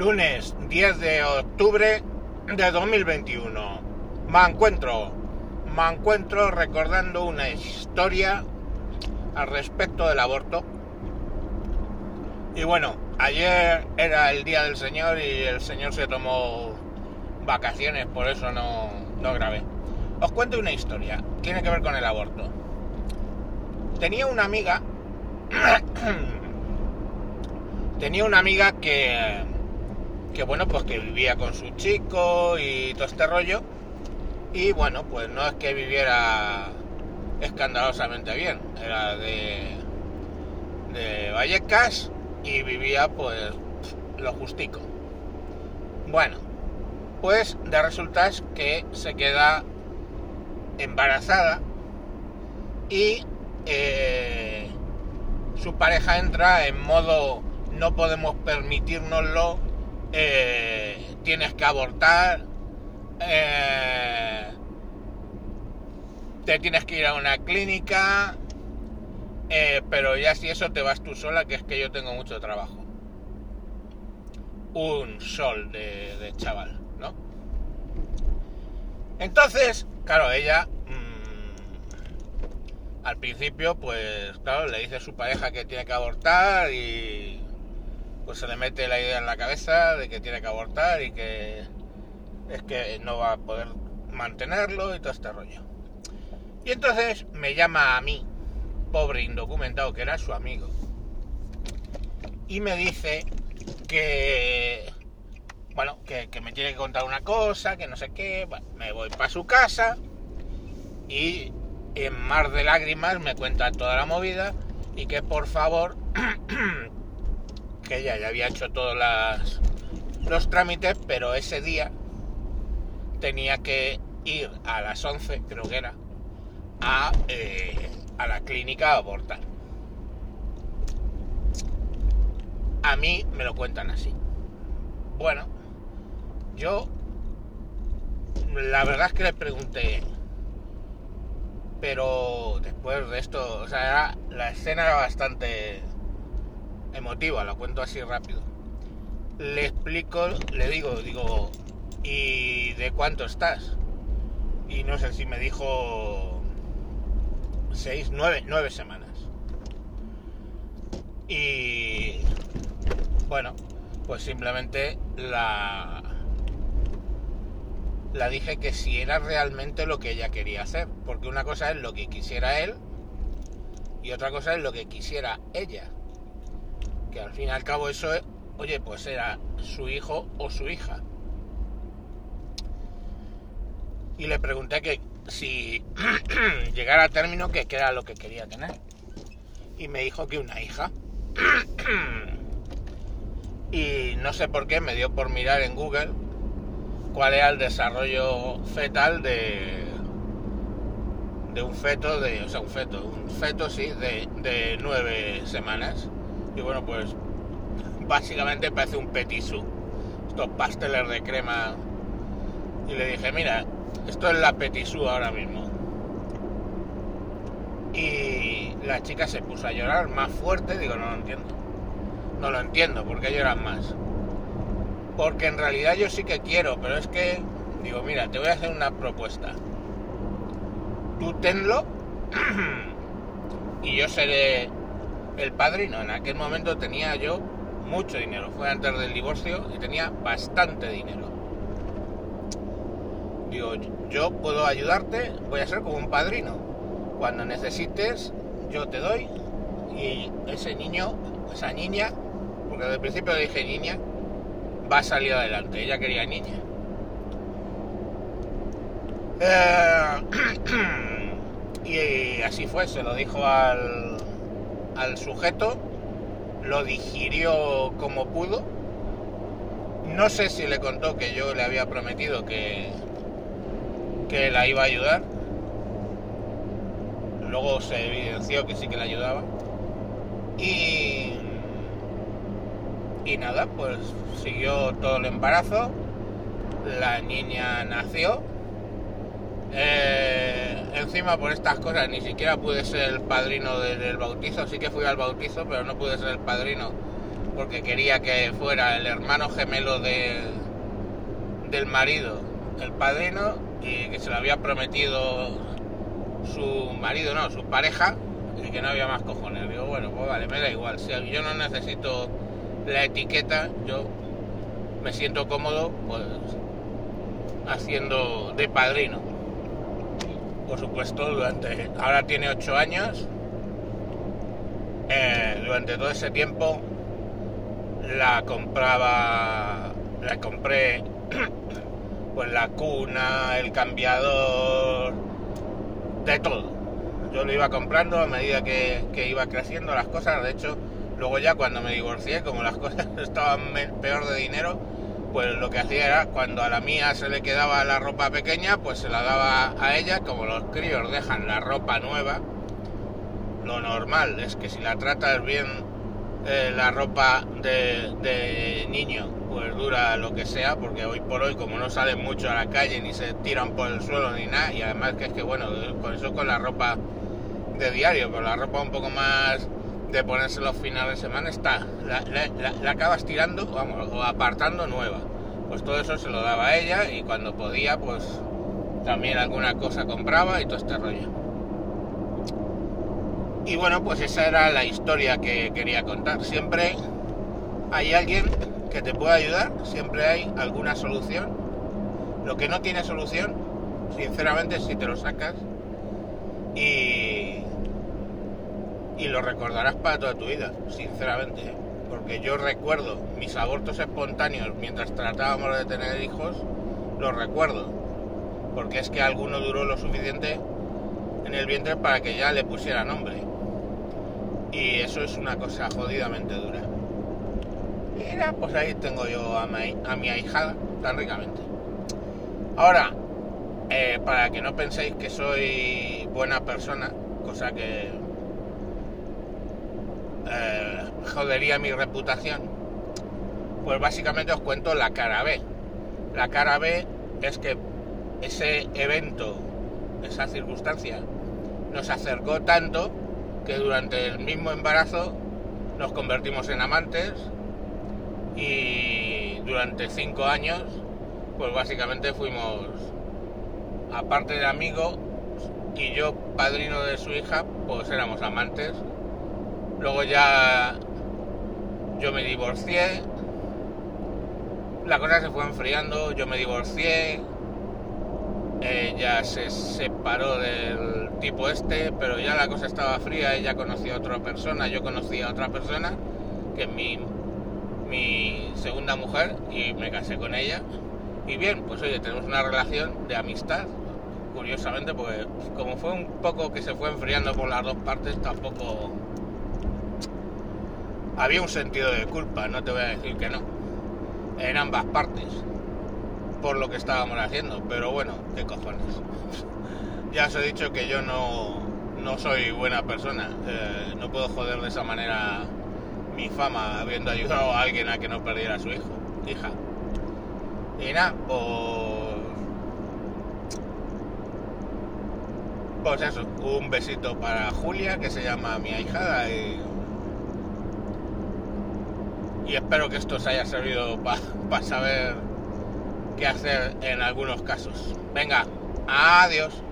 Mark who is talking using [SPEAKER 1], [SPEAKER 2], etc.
[SPEAKER 1] Lunes 10 de octubre de 2021. Me encuentro, me encuentro recordando una historia al respecto del aborto. Y bueno, ayer era el día del Señor y el Señor se tomó vacaciones, por eso no, no grabé. Os cuento una historia, tiene que ver con el aborto. Tenía una amiga, tenía una amiga que, que bueno, pues que vivía con su chico y todo este rollo. Y bueno, pues no es que viviera escandalosamente bien, era de, de Vallecas y vivía pues lo justico. Bueno, pues de resultas que se queda embarazada y eh, su pareja entra en modo no podemos permitirnoslo, eh, tienes que abortar, eh, te tienes que ir a una clínica, eh, pero ya si eso te vas tú sola, que es que yo tengo mucho trabajo. Un sol de, chaval, ¿no? Entonces, claro, ella mmm, al principio, pues claro, le dice a su pareja que tiene que abortar y pues se le mete la idea en la cabeza de que tiene que abortar y que es que no va a poder mantenerlo y todo este rollo. Y entonces me llama a mí, pobre indocumentado que era su amigo, y me dice que, bueno, que, me tiene que contar una cosa, que no sé qué, me voy para su casa y en mar de lágrimas me cuenta toda la movida y que por favor, que ella ya había hecho todos los trámites, pero ese día tenía que ir a las 11, creo que era, a, eh, a la clínica a abortar. A mí me lo cuentan así. Bueno, yo la verdad es que le pregunté, pero después de esto, o sea, la escena era bastante emotiva, lo cuento así rápido. Le explico, le digo, digo, ¿y de cuánto estás? Y no sé si me dijo seis, nueve, nueve semanas. Y bueno, pues simplemente la la dije que si era realmente lo que ella quería hacer, porque una cosa es lo que quisiera él y otra cosa es lo que quisiera ella. Que al fin y al cabo eso es, oye, pues era su hijo o su hija. Y le pregunté que si llegara a término que era lo que quería tener. Y me dijo que una hija. y no sé por qué me dio por mirar en Google cuál era el desarrollo fetal de de un feto de o sea un feto un feto sí de, de nueve semanas y bueno pues básicamente parece un petisú estos pasteles de crema y le dije mira esto es la petisú ahora mismo y la chica se puso a llorar más fuerte digo no lo entiendo no lo entiendo ¿por qué lloran más? porque en realidad yo sí que quiero, pero es que digo, mira, te voy a hacer una propuesta. Tú tenlo y yo seré el padrino. En aquel momento tenía yo mucho dinero, fue antes del divorcio y tenía bastante dinero. Digo, yo puedo ayudarte, voy a ser como un padrino. Cuando necesites, yo te doy y ese niño, esa niña, porque desde el principio dije niña, va a salir adelante. Ella quería niña. Eh, y así fue, se lo dijo al, al sujeto, lo digirió como pudo. No sé si le contó que yo le había prometido que, que la iba a ayudar. Luego se evidenció que sí que la ayudaba. Y, y nada, pues siguió todo el embarazo, la niña nació. Eh, encima por estas cosas ni siquiera pude ser el padrino del bautizo, sí que fui al bautizo, pero no pude ser el padrino porque quería que fuera el hermano gemelo de, del marido, el padrino, y que se lo había prometido su marido, no, su pareja, y que no había más cojones. Digo, bueno, pues vale, me da igual. Si yo no necesito la etiqueta, yo me siento cómodo, pues haciendo de padrino. Por supuesto, durante. Ahora tiene 8 años. Eh, durante todo ese tiempo la compraba. La compré. Pues la cuna, el cambiador. De todo. Yo lo iba comprando a medida que, que iba creciendo las cosas. De hecho, luego ya cuando me divorcié, como las cosas estaban peor de dinero, pues lo que hacía era cuando a la mía se le quedaba la ropa pequeña, pues se la daba a ella, como los críos dejan la ropa nueva, lo normal es que si la tratas bien eh, la ropa de, de, niño, pues dura lo que sea, porque hoy por hoy como no salen mucho a la calle, ni se tiran por el suelo ni nada, y además que es que bueno, con eso con la ropa de diario, pero la ropa un poco más de ponerse los finales de semana está, la, acabas tirando o apartando nueva. Pues todo eso se lo daba a ella y cuando podía, pues también alguna cosa compraba y todo este rollo. Y bueno, pues esa era la historia que quería contar. Siempre hay alguien que te pueda ayudar, siempre hay alguna solución. Lo que no tiene solución, sinceramente, si te lo sacas y y lo recordarás para toda tu vida, sinceramente. Porque yo recuerdo mis abortos espontáneos mientras tratábamos de tener hijos, los recuerdo. Porque es que alguno duró lo suficiente en el vientre para que ya le pusiera nombre. Y eso es una cosa jodidamente dura. Mira, pues ahí tengo yo a mi, a mi ahijada tan ricamente. Ahora, eh, para que no penséis que soy buena persona, cosa que eh, jodería mi reputación, pues básicamente os cuento la cara B. La cara B es que ese evento, esa circunstancia, nos acercó tanto que durante el mismo embarazo nos convertimos en amantes y durante cinco años, pues básicamente fuimos, aparte de amigo y yo padrino de su hija, pues éramos amantes Luego ya yo me divorcié. La cosa se fue enfriando, yo me divorcié. Ella se separó del tipo este, pero ya la cosa estaba fría, ella conocía a otra persona, yo conocía a otra persona, que es mi, mi segunda mujer, y me casé con ella. Y bien, pues oye, tenemos una relación de amistad, curiosamente, porque como fue un poco que se fue enfriando por las dos partes, tampoco había un sentido de culpa, no te voy a decir que no, en ambas partes, por lo que estábamos haciendo, pero bueno, qué cojones. ya os he dicho que yo no, no soy buena persona, eh, no puedo joder de esa manera mi fama habiendo ayudado a alguien a que no perdiera a su hijo, hija. Y nada, pues... Pues eso, un besito para Julia, que se llama mi ahijada, y y espero que esto os haya servido para saber qué hacer en algunos casos. Venga, adiós.